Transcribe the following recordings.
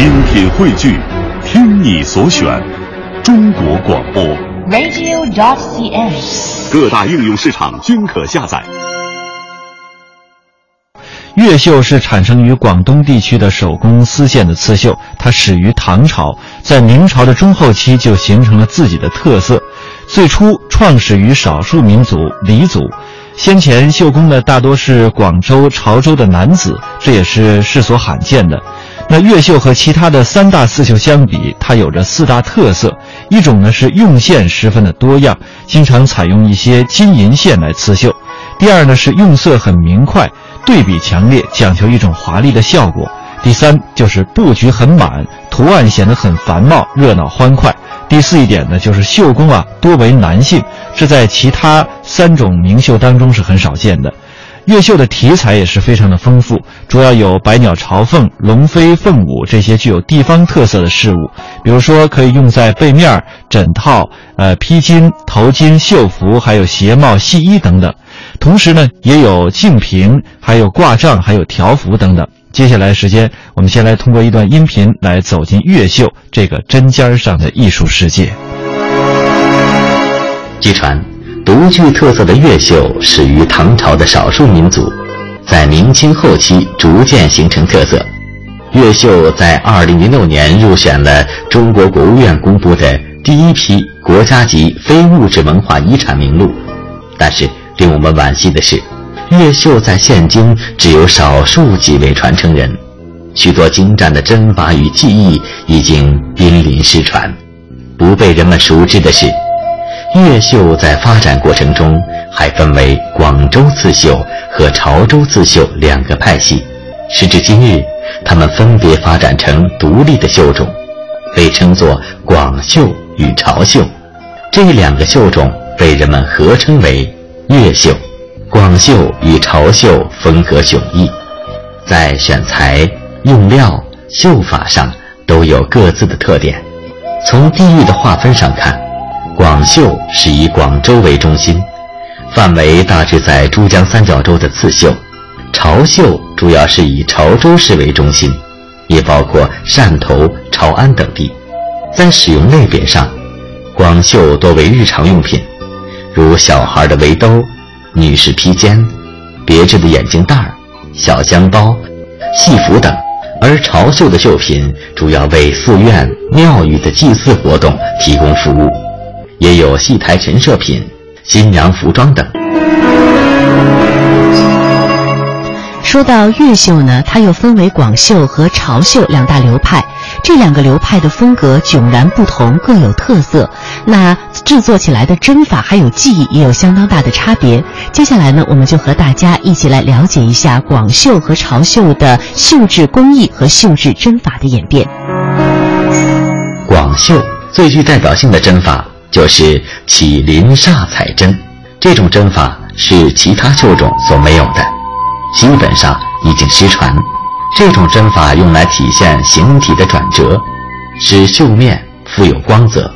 精品汇聚，听你所选，中国广播。radio.cn。各大应用市场均可下载。越绣是产生于广东地区的手工丝线的刺绣，它始于唐朝，在明朝的中后期就形成了自己的特色。最初创始于少数民族黎族，先前绣工的大多是广州、潮州的男子，这也是世所罕见的。那越绣和其他的三大刺绣相比，它有着四大特色。一种呢是用线十分的多样，经常采用一些金银线来刺绣；第二呢是用色很明快，对比强烈，讲求一种华丽的效果；第三就是布局很满，图案显得很繁茂、热闹欢快；第四一点呢就是绣工啊多为男性，这在其他三种名绣当中是很少见的。越绣的题材也是非常的丰富，主要有百鸟朝凤、龙飞凤舞这些具有地方特色的事物，比如说可以用在被面、枕套、呃披巾、头巾、绣服，还有鞋帽、戏衣等等。同时呢，也有净瓶，还有挂帐，还有条幅等等。接下来时间，我们先来通过一段音频来走进越绣这个针尖上的艺术世界。据传。独具特色的越绣始于唐朝的少数民族，在明清后期逐渐形成特色。越绣在2006年入选了中国国务院公布的第一批国家级非物质文化遗产名录。但是令我们惋惜的是，越绣在现今只有少数几位传承人，许多精湛的针法与技艺已经濒临失传。不被人们熟知的是。越绣在发展过程中还分为广州刺绣和潮州刺绣两个派系，时至今日，它们分别发展成独立的绣种，被称作广绣与潮绣。这两个绣种被人们合称为越绣。广绣与潮绣风格迥异，在选材、用料、绣法上都有各自的特点。从地域的划分上看。广绣是以广州为中心，范围大致在珠江三角洲的刺绣；潮绣主要是以潮州市为中心，也包括汕头、潮安等地。在使用类别上，广绣多为日常用品，如小孩的围兜、女士披肩、别致的眼镜袋、小香包、戏服等；而潮绣的绣品主要为寺院、庙宇的祭祀活动提供服务。也有戏台陈设品、新娘服装等。说到越绣呢，它又分为广绣和潮绣两大流派。这两个流派的风格迥然不同，各有特色。那制作起来的针法还有技艺也有相当大的差别。接下来呢，我们就和大家一起来了解一下广绣和潮绣的绣制工艺和绣制针法的演变。广绣最具代表性的针法。就是起鳞煞彩针，这种针法是其他绣种所没有的，基本上已经失传。这种针法用来体现形体的转折，使绣面富有光泽，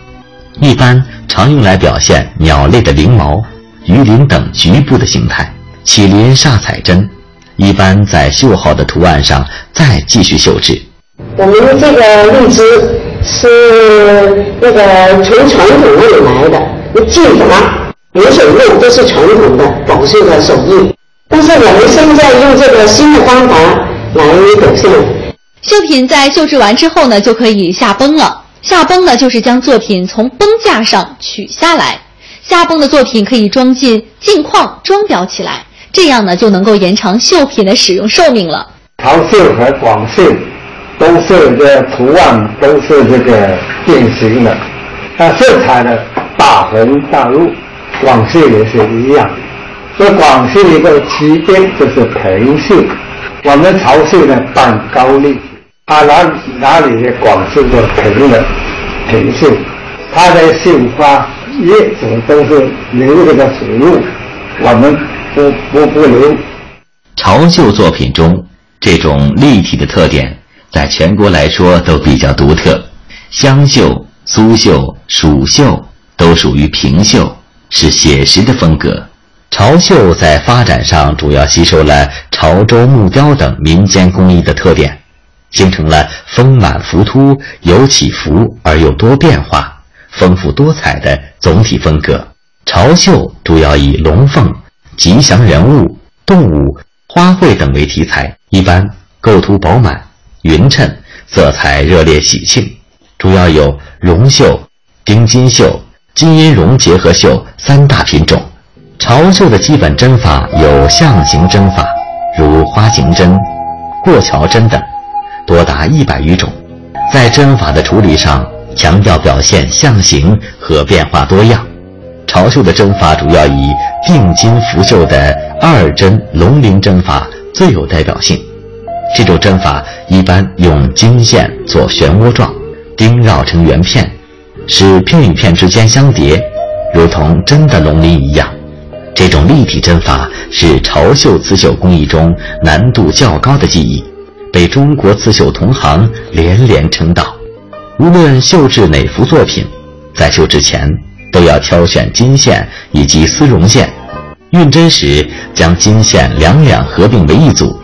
一般常用来表现鸟类的翎毛、鱼鳞等局部的形态。起鳞煞彩针一般在绣好的图案上再继续绣制。我们这个荔枝。是那个从传统那里来的，那技法、流水路都是传统的广绣的手艺。但是我们现在用这个新的方法来表现。绣品在绣制完之后呢，就可以下绷了。下绷呢，就是将作品从绷架上取下来。下绷的作品可以装进镜框装裱起来，这样呢就能够延长绣品的使用寿命了。长绣和广绣。都是这图案都是这个变形的，那色彩呢大红大绿，广绣也是一样。所以广绣一个起点就是平绣，我们潮绣呢半高丽，它哪哪里的广绣的平的平绣，它的绣花叶子都是留这个水路，我们不不不留。潮绣作品中这种立体的特点。在全国来说都比较独特，湘绣、苏绣、蜀绣都属于平绣，是写实的风格。潮绣在发展上主要吸收了潮州木雕等民间工艺的特点，形成了丰满浮凸、有起伏而又多变化、丰富多彩的总体风格。潮绣主要以龙凤、吉祥人物、动物、花卉等为题材，一般构图饱满、匀称，色彩热烈喜庆，主要有绒绣、丁金绣、金银绒结合绣三大品种。潮绣的基本针法有象形针法，如花形针、过桥针等，多达一百余种。在针法的处理上，强调表现象形和变化多样。潮绣的针法主要以定金浮绣的二针龙鳞针法最有代表性。这种针法一般用金线做漩涡状，钉绕成圆片，使片与片之间相叠，如同真的龙鳞一样。这种立体针法是潮绣刺绣工艺中难度较高的技艺，被中国刺绣同行连连称道。无论绣制哪幅作品，在绣之前。都要挑选金线以及丝绒线，运针时将金线两两合并为一组，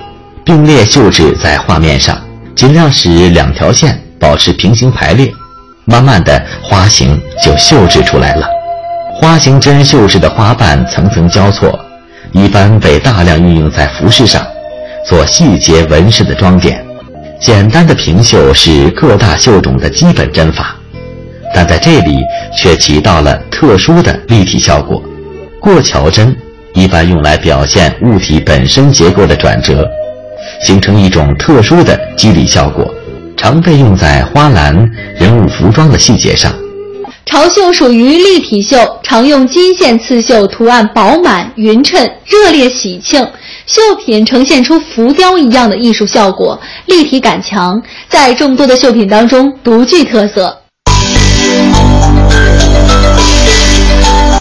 并列绣制在画面上，尽量使两条线保持平行排列。慢慢的，花形就绣制出来了。花形针绣制的花瓣层层交错，一般被大量运用在服饰上，做细节纹饰的装点。简单的平绣是各大绣种的基本针法。但在这里却起到了特殊的立体效果。过桥针一般用来表现物体本身结构的转折，形成一种特殊的肌理效果，常被用在花篮、人物服装的细节上。潮绣属于立体绣，常用金线刺绣，图案饱满匀称、热烈喜庆，绣品呈现出浮雕一样的艺术效果，立体感强，在众多的绣品当中独具特色。